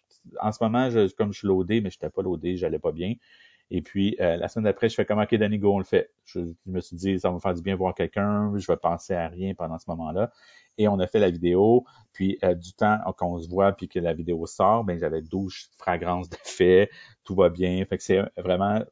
en ce moment, je, comme je suis loadé, mais je n'étais pas loadé, j'allais pas bien. Et puis, euh, la semaine d'après, je fais comme, OK, Danny, go, on le fait. Je, me suis dit, ça va me faire du bien voir quelqu'un, je vais penser à rien pendant ce moment-là. Et on a fait la vidéo, puis euh, du temps qu'on se voit, puis que la vidéo sort, ben j'avais 12 fragrances de fait, tout va bien. Fait que c'est vraiment,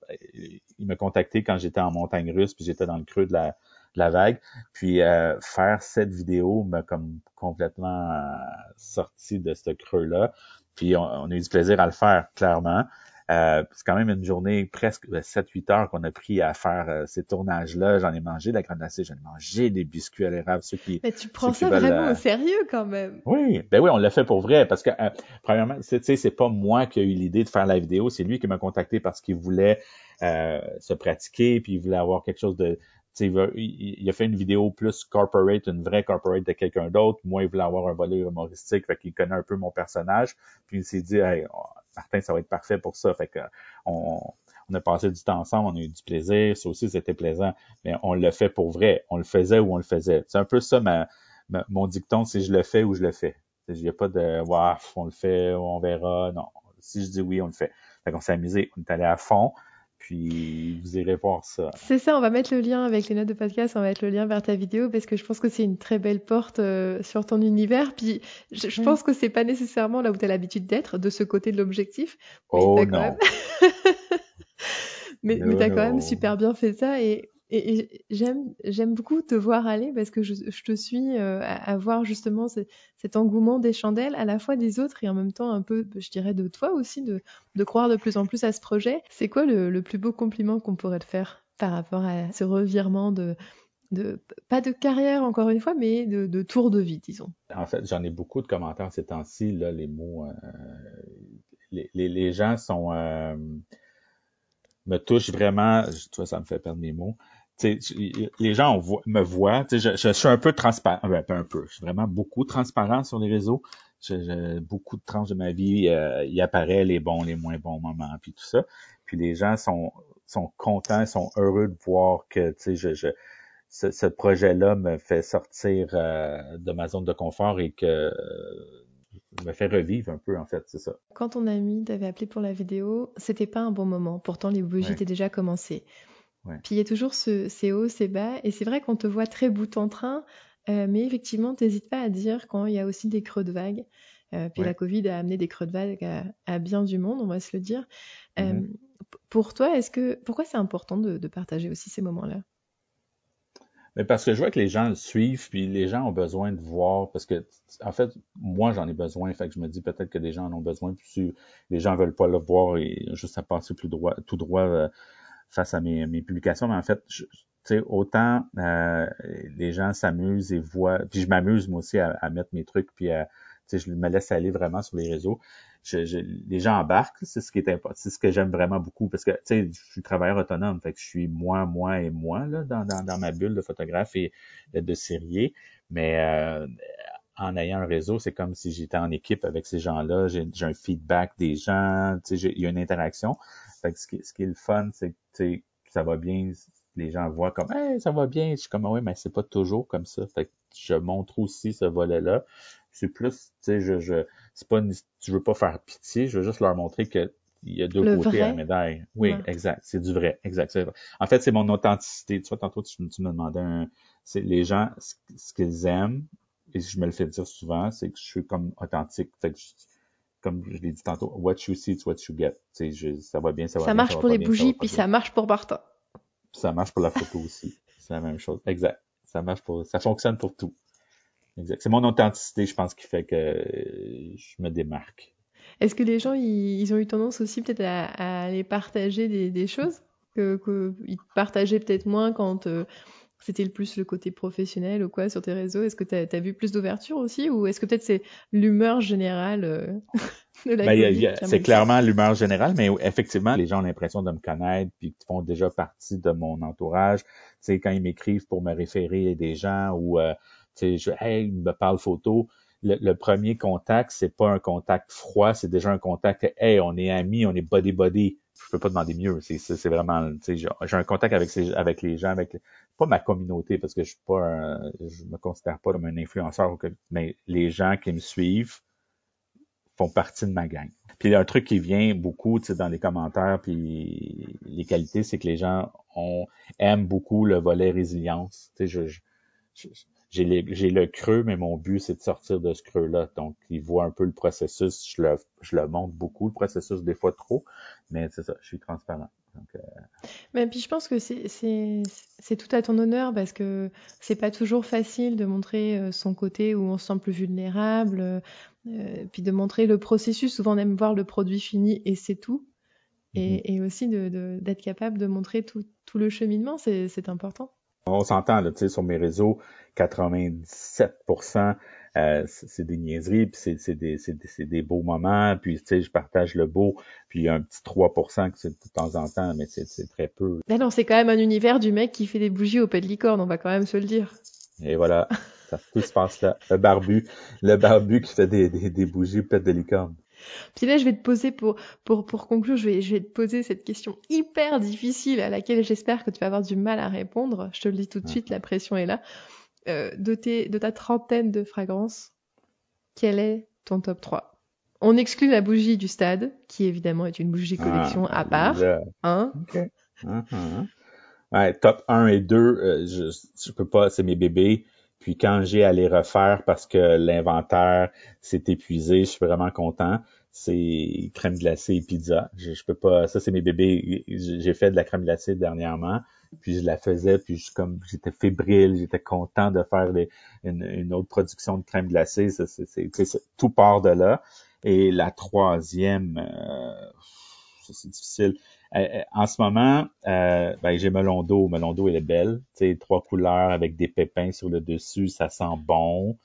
il m'a contacté quand j'étais en montagne russe, puis j'étais dans le creux de la, de la vague. Puis euh, faire cette vidéo m'a comme complètement euh, sorti de ce creux-là. Puis on a eu du plaisir à le faire, clairement. Euh, c'est quand même une journée presque de 7-8 heures qu'on a pris à faire euh, ces tournages-là. J'en ai mangé de la crème glacée, j'en ai mangé des biscuits à l'érable, ceux qui... Mais tu prends ça veulent, vraiment euh, au sérieux quand même. Oui, ben oui, on l'a fait pour vrai, parce que euh, premièrement, c'est- tu sais, c'est pas moi qui ai eu l'idée de faire la vidéo, c'est lui qui m'a contacté parce qu'il voulait euh, se pratiquer, puis il voulait avoir quelque chose de... Il, veut- il- il a fait une vidéo plus corporate, une vraie corporate de quelqu'un d'autre. Moi, il voulait avoir un volet humoristique, fait qu'il connaît un peu mon personnage. Puis il s'est dit, hey, Martin, ça va être parfait pour ça. Fait que on, on a passé du temps ensemble, on a eu du plaisir. Ça aussi, c'était plaisant. Mais on le fait pour vrai. On le faisait ou on le faisait. C'est un peu ça ma, mon dicton, c'est je le fais ou je le fais. Il n'y a pas de Ouah, on le fait, on verra. Non. Si je dis oui, on le fait. Fait qu'on s'est amusé, on est allé à fond. Puis vous irez voir ça. C'est ça, on va mettre le lien avec les notes de podcast, on va mettre le lien vers ta vidéo parce que je pense que c'est une très belle porte euh, sur ton univers. Puis je, je Mm. pense que c'est pas nécessairement là où tu as l'habitude d'être, de ce côté de l'objectif. Mais Oh t'as quand même- <laughs> mais No, mais tu as quand même super bien fait ça et, et, j'aime beaucoup te voir aller parce que je, te suis euh, à, voir justement ce- cet engouement des chandelles, à la fois des autres et en même temps un peu, je dirais, de toi aussi, de, croire de plus en plus à ce projet. C'est quoi le, plus beau compliment qu'on pourrait te faire par rapport à ce revirement de, pas de carrière encore une fois, mais de, tour de vie, disons? En fait, j'en ai beaucoup de commentaires ces temps-ci, là, les mots. euh, les, les, gens sont euh, me touchent vraiment. Tu vois, ça me fait perdre mes mots. Les gens voit- me voient. Je, je suis un peu transparent, ben, pas un peu. Je suis vraiment beaucoup transparent sur les réseaux. Je, je- beaucoup de tranches de ma vie, euh, il apparaît les bons, les moins bons moments, puis tout ça. Puis les gens sont sont contents, sont heureux de voir que, je, je ce, ce projet-là me fait sortir euh, de ma zone de confort et que euh, me fait revivre un peu, en fait, c'est ça. Quand ton ami t'avait appelé pour la vidéo, c'était pas un bon moment. Pourtant, les bougies Ouais. étaient déjà commencées. Ouais. Puis il y a toujours ce, ces hauts, ces bas. Et c'est vrai qu'on te voit très bout en train. euh, mais effectivement, t'hésites pas à dire quand il y a aussi des creux de vague. Euh, puis Ouais. la Covid a amené des creux de vague à, à bien du monde, on va se le dire. Euh, Mhm. p- pour toi, est-ce que pourquoi c'est important de, de partager aussi ces moments-là? Mais parce que je vois que les gens le suivent, puis les gens ont besoin de voir, parce que, en fait, moi, j'en ai besoin, fait que je me dis peut-être que des gens en ont besoin, puis si les gens veulent pas le voir et juste à passer plus droit, tout droit euh, face à mes, mes publications, mais en fait, je- tu sais, autant euh, les gens s'amusent et voient, puis je m'amuse moi aussi à, mettre mes trucs, puis à, je me laisse aller vraiment sur les réseaux. Les gens embarquent, c'est ce qui est important, c'est ce que j'aime vraiment beaucoup, parce que, tu sais, je suis travailleur autonome, fait que je suis moi, moi et moi, là, dans, dans, dans ma bulle de photographe et de sérier, mais euh, en ayant un réseau, c'est comme si j'étais en équipe avec ces gens-là, j'ai un feedback des gens, il y a une interaction. Fait que ce qui, ce qui est le fun, c'est que tu sais, ça va bien, les gens voient comme hey, ça va bien. Je suis comme oui, mais c'est pas toujours comme ça. Fait que je montre aussi ce volet-là. C'est plus, tu sais, je, je c'est pas une- je veux pas faire pitié, je veux juste leur montrer que il y a deux Le côtés à la médaille. Oui, Ouais. exact. C'est du vrai. Exact. Vrai. En fait, c'est mon authenticité. Tu vois, tantôt, tu, tu me demandais un, c'est les gens, ce, ce qu'ils aiment, et je me le fais dire souvent, c'est que je suis comme authentique. Fait que je- comme je l'ai dit tantôt, what you see, it's what you get. Je- ça va bien, ça va Ça bien, marche va pour pas les bien, ça bougies, puis ça marche pour Martin. Ça marche pour la photo aussi. <laughs> C'est la même chose. Exact. Ça marche pour, ça fonctionne pour tout. Exact. C'est mon authenticité, je pense, qui fait que euh, je me démarque. Est-ce que les gens, ils, ils ont eu tendance aussi peut-être à, à aller partager des, des choses? Que, que ils partageaient peut-être moins quand euh, c'était le plus le côté professionnel ou quoi sur tes réseaux? Est-ce que tu as, vu plus d'ouverture aussi ou est-ce que peut-être c'est l'humeur générale euh, <laughs> de la Ben, qui c'est clairement l'humeur générale, mais effectivement, les gens ont l'impression de me connaître puis qu'ils font déjà partie de mon entourage. Tu sais, quand ils m'écrivent pour me référer à des gens ou euh, tu sais, je, hey, ils me parlent photo. Le, le premier contact, c'est pas un contact froid, c'est déjà un contact. Hey, on est amis, on est body body. Je peux pas demander mieux. C'est c'est vraiment, j'ai un contact avec ces, avec les gens, avec pas ma communauté parce que je suis pas, je me considère pas comme un influenceur, mais les gens qui me suivent font partie de ma gang. Puis il y a un truc qui vient beaucoup dans les commentaires puis les qualités, c'est que les gens ont, aiment beaucoup le volet résilience. Je, je- je- j'ai le creux, mais mon but, c'est de sortir de ce creux-là. Donc, ils voient un peu le processus. Je le, je le montre beaucoup, le processus, des fois trop, mais c'est ça, je suis transparent. Donc, euh, Mais puis je pense que c'est- c'est c'est tout à ton honneur parce que c'est pas toujours facile de montrer euh, son côté où on se sent plus vulnérable, euh, euh, puis de montrer le processus. Souvent on aime voir le produit fini et c'est tout. Et, et aussi de- de- d'être capable de montrer tout, tout le cheminement, c'est c'est important. On s'entend, là, tu sais, sur mes réseaux, 97%, euh, c'est des niaiseries, puis c'est c'est des, c'est des, c'est des beaux moments, puis tu sais, je partage le beau, puis il y a un petit 3% que c'est de temps en temps, mais c'est c'est très peu. Là non, c'est quand même un univers du mec qui fait des bougies au pet de licorne, on va quand même se le dire. Et voilà, ça, tout se passe là. Le barbu, le barbu qui fait des, des, des bougies pète de licorne. Puis là, je vais te poser pour, pour, pour conclure, je vais, je vais te poser cette question hyper difficile à laquelle j'espère que tu vas avoir du mal à répondre. Je te le dis tout de suite, la pression est là. Euh, de, tes, de ta trentaine de fragrances, quel est ton top 3 On exclut la bougie du stade, qui évidemment est une bougie collection Ah, à part. Hein OK. Uh-huh. Ouais, top 1 et 2, euh, je, je peux pas, c'est mes bébés. Puis quand j'ai à les refaire parce que l'inventaire s'est épuisé, je suis vraiment content. C'est crème glacée et pizza. Je, peux pas, ça c'est mes bébés. J'ai fait de la crème glacée dernièrement, puis je la faisais, puis je, comme j'étais fébrile, j'étais content de faire une, autre production de crème glacée. Ça, c'est, tout part de là. Et la troisième, euh, c'est difficile. Euh, euh, en ce moment, euh, ben, j'ai melon d'eau. Melon d'eau, elle est belle. Tu sais, trois couleurs avec des pépins sur le dessus, ça sent bon.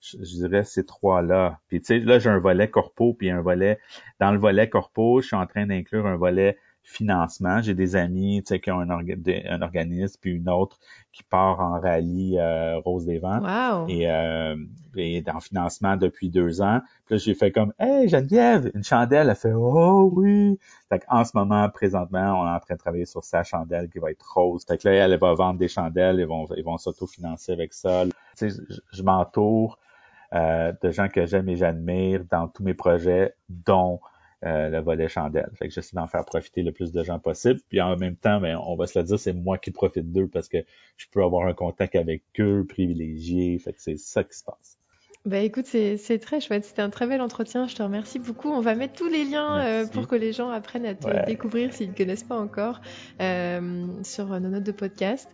Je, dirais ces trois-là. Puis tu là, j'ai un volet corpo, puis un volet. Dans le volet corpo, je suis en train d'inclure un volet financement. J'ai des amis, tu sais, qui ont un, un, organisme, puis une autre qui part en rallye euh, Rose des Vents. Wow. Et, euh, et en financement depuis deux ans. Puis là, j'ai fait comme Hey Geneviève, une chandelle, elle fait Oh oui. Fait en ce moment, présentement, on est en train de travailler sur sa chandelle qui va être rose. Fait que là, elle va vendre des chandelles, ils vont, ils vont s'autofinancer avec ça. Tu sais, je, je m'entoure euh, de gens que j'aime et j'admire dans tous mes projets, dont euh, le volet chandelle. Fait que j'essaie d'en faire profiter le plus de gens possible. Puis en même temps, ben, on va se le dire, c'est moi qui profite d'eux parce que je peux avoir un contact avec eux, privilégié. Fait que c'est ça qui se passe. Bah écoute, c'est très chouette. C'était un très bel entretien. Je te remercie beaucoup. On va mettre tous les liens euh, pour que les gens apprennent à te découvrir s'ils ne connaissent pas encore euh, sur nos notes de podcast.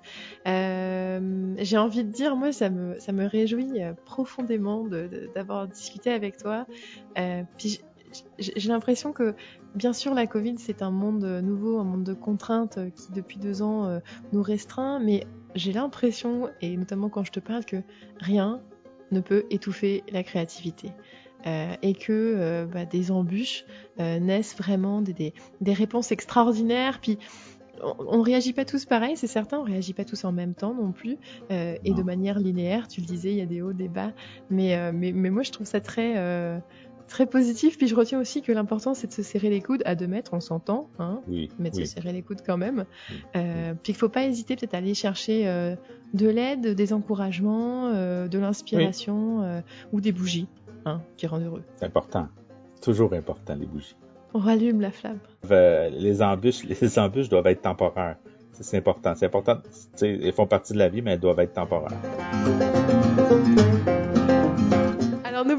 Euh, J'ai envie de dire, moi, ça me, ça me réjouit profondément d'avoir discuté avec toi. Puis j'ai l'impression que, bien sûr, la Covid, c'est un monde nouveau, un monde de contraintes qui, depuis deux ans, nous restreint. Mais j'ai l'impression, et notamment quand je te parle, que rien ne peut étouffer la créativité. Euh, et que euh, bah, des embûches euh, naissent vraiment des, des, des, réponses extraordinaires. Puis on, ne réagit pas tous pareil, c'est certain, on réagit pas tous en même temps non plus, et de manière linéaire. Tu le disais, il y a des hauts, des bas, mais, mais, mais moi je trouve ça très très positif. Puis je retiens aussi que l'important c'est de se serrer les coudes à deux mètres, on s'entend, hein, oui, mais de oui. se serrer les coudes quand même. Euh, puis qu'il faut pas hésiter peut-être à aller chercher euh, de l'aide, des encouragements, euh, de l'inspiration euh, ou des bougies, hein, qui rendent heureux. C'est important, toujours important les bougies. On rallume la flamme. Les embûches, <laughs> les embûches doivent être temporaires. C'est important. C'est important. Elles font partie de la vie, mais elles doivent être temporaires.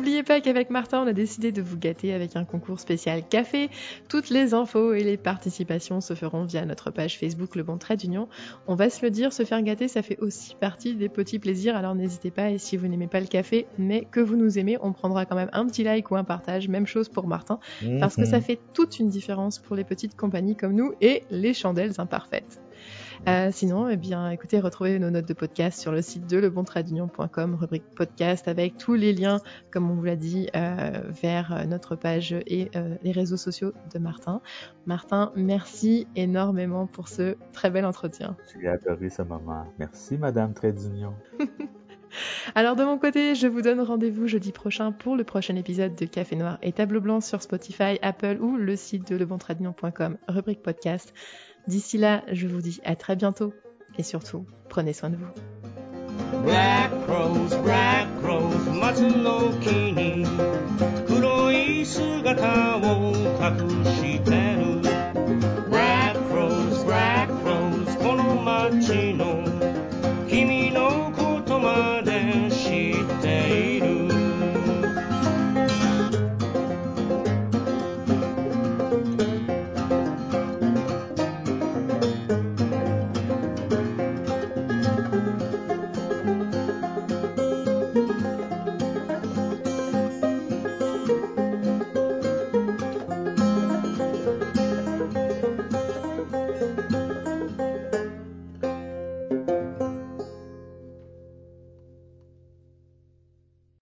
N'oubliez pas qu'avec Martin, on a décidé de vous gâter avec un concours spécial café. Toutes les infos et les participations se feront via notre page Facebook Le Bon Trait d'Union. On va se le dire, se faire gâter, ça fait aussi partie des petits plaisirs. Alors n'hésitez pas, et si vous n'aimez pas le café, mais que vous nous aimez, on prendra quand même un petit like ou un partage. Même chose pour Martin, parce que ça fait toute une différence pour les petites compagnies comme nous et les chandelles imparfaites. Euh, sinon, eh bien, écoutez, retrouvez nos notes de podcast sur le site de lebontradeunion.com, rubrique podcast, avec tous les liens, comme on vous l'a dit, euh, vers notre page et euh, les réseaux sociaux de Martin. Martin, merci énormément pour ce très bel entretien. J'ai adoré ce moment. Merci, Madame d'Union. <laughs> Alors de mon côté, je vous donne rendez-vous jeudi prochain pour le prochain épisode de Café Noir et Tableau Blanc sur Spotify, Apple ou le site de lebontradignon.com, rubrique podcast. D'ici là, je vous dis à très bientôt. Et surtout, prenez soin de vous.